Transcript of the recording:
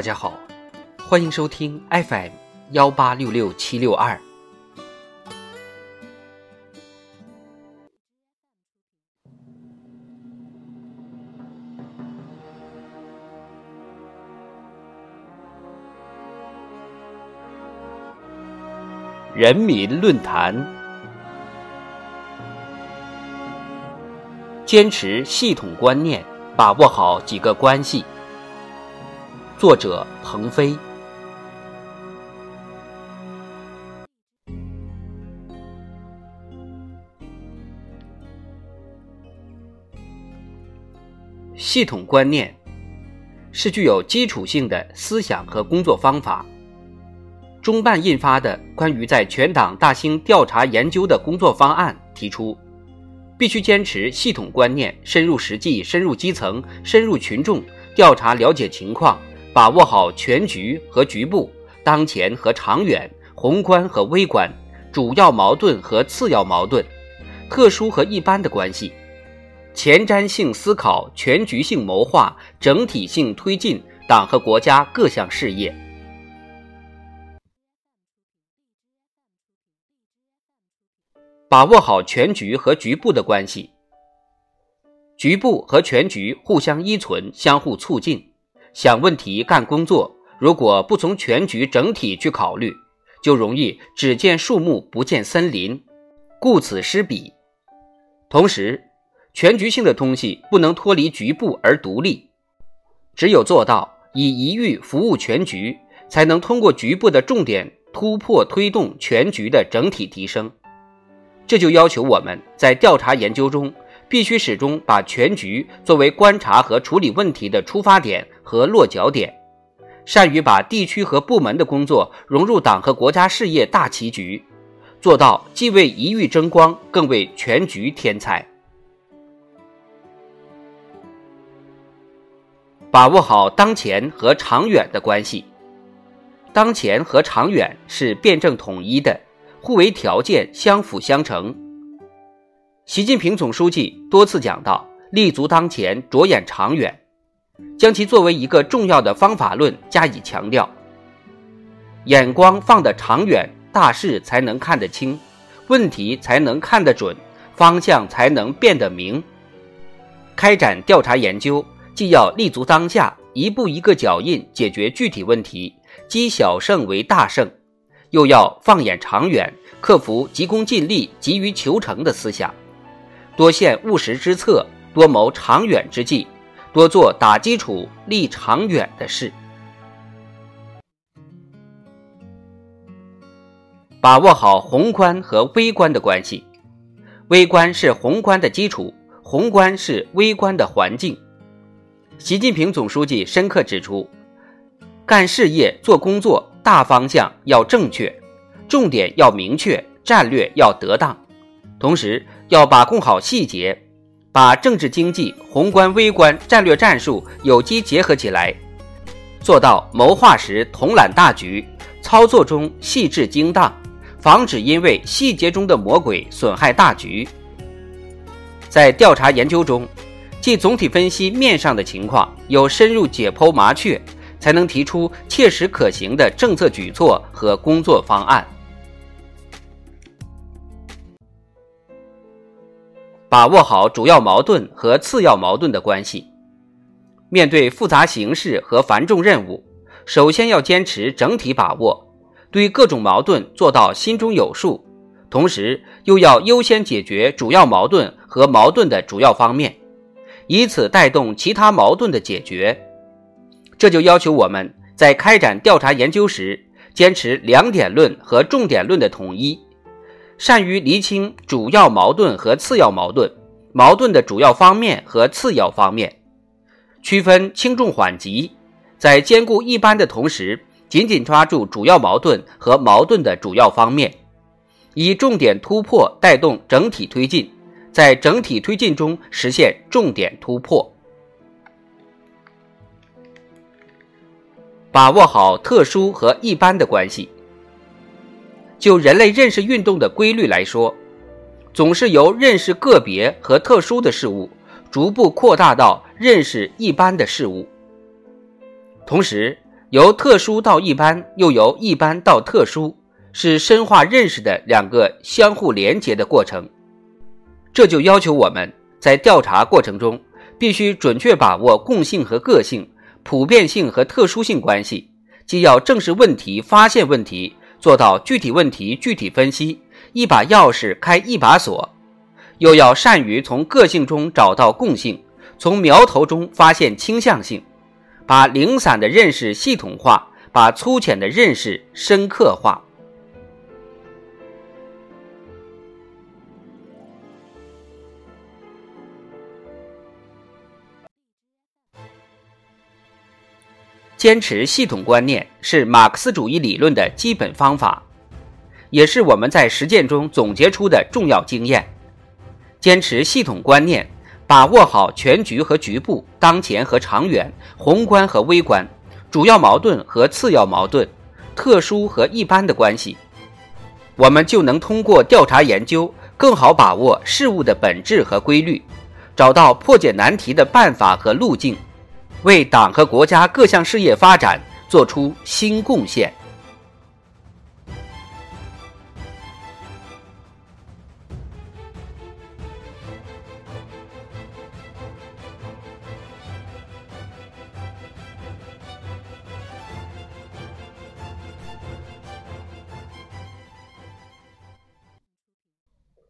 大家好，欢迎收听 FM 幺八六六七六二。人民论坛，坚持系统观念，把握好几个关系。作者：鹏飞。系统观念是具有基础性的思想和工作方法。中办印发的关于在全党大兴调查研究的工作方案提出，必须坚持系统观念，深入实际、深入基层、深入群众，调查了解情况，把握好全局和局部、当前和长远、宏观和微观、主要矛盾和次要矛盾、特殊和一般的关系，前瞻性思考、全局性谋划、整体性推进党和国家各项事业。把握好全局和局部的关系，局部和全局互相依存、相互促进。想问题、干工作，如果不从全局整体去考虑，就容易只见树木不见森林，顾此失彼。同时，全局性的东西不能脱离局部而独立，只有做到以一域服务全局，才能通过局部的重点突破，推动全局的整体提升。这就要求我们在调查研究中，必须始终把全局作为观察和处理问题的出发点和落脚点，善于把地区和部门的工作融入党和国家事业大棋局，做到既为一域争光，更为全局添彩。把握好当前和长远的关系，当前和长远是辩证统一的。互为条件，相辅相成。习近平总书记多次讲到“立足当前，着眼长远”，将其作为一个重要的方法论加以强调。眼光放得长远，大事才能看得清，问题才能看得准，方向才能变得明。开展调查研究，既要立足当下，一步一个脚印解决具体问题，积小胜为大胜。又要放眼长远，克服急功近利、急于求成的思想，多献务实之策，多谋长远之计，多做打基础、立长远的事。把握好宏观和微观的关系，微观是宏观的基础，宏观是微观的环境。习近平总书记深刻指出，干事业、做工作。大方向要正确，重点要明确，战略要得当，同时要把控好细节，把政治经济、宏观微观、战略战术有机结合起来，做到谋划时统揽大局，操作中细致精当，防止因为细节中的魔鬼损害大局。在调查研究中，既总体分析面上的情况，又深入解剖麻雀。才能提出切实可行的政策举措和工作方案，把握好主要矛盾和次要矛盾的关系。面对复杂形势和繁重任务，首先要坚持整体把握，对各种矛盾做到心中有数，同时又要优先解决主要矛盾和矛盾的主要方面，以此带动其他矛盾的解决。这就要求我们在开展调查研究时，坚持两点论和重点论的统一，善于厘清主要矛盾和次要矛盾，矛盾的主要方面和次要方面，区分轻重缓急，在兼顾一般的同时，紧紧抓住主要矛盾和矛盾的主要方面，以重点突破带动整体推进，在整体推进中实现重点突破。把握好特殊和一般的关系。就人类认识运动的规律来说，总是由认识个别和特殊的事物，逐步扩大到认识一般的事物。同时，由特殊到一般，又由一般到特殊，是深化认识的两个相互连结的过程。这就要求我们在调查过程中，必须准确把握共性和个性、普遍性和特殊性关系，既要正视问题、发现问题，做到具体问题具体分析，一把钥匙开一把锁，又要善于从个性中找到共性，从苗头中发现倾向性。把零散的认识系统化，把粗浅的认识深刻化。坚持系统观念是马克思主义理论的基本方法，也是我们在实践中总结出的重要经验。坚持系统观念。把握好全局和局部、当前和长远、宏观和微观、主要矛盾和次要矛盾、特殊和一般的关系，我们就能通过调查研究，更好把握事物的本质和规律，找到破解难题的办法和路径，为党和国家各项事业发展作出新贡献。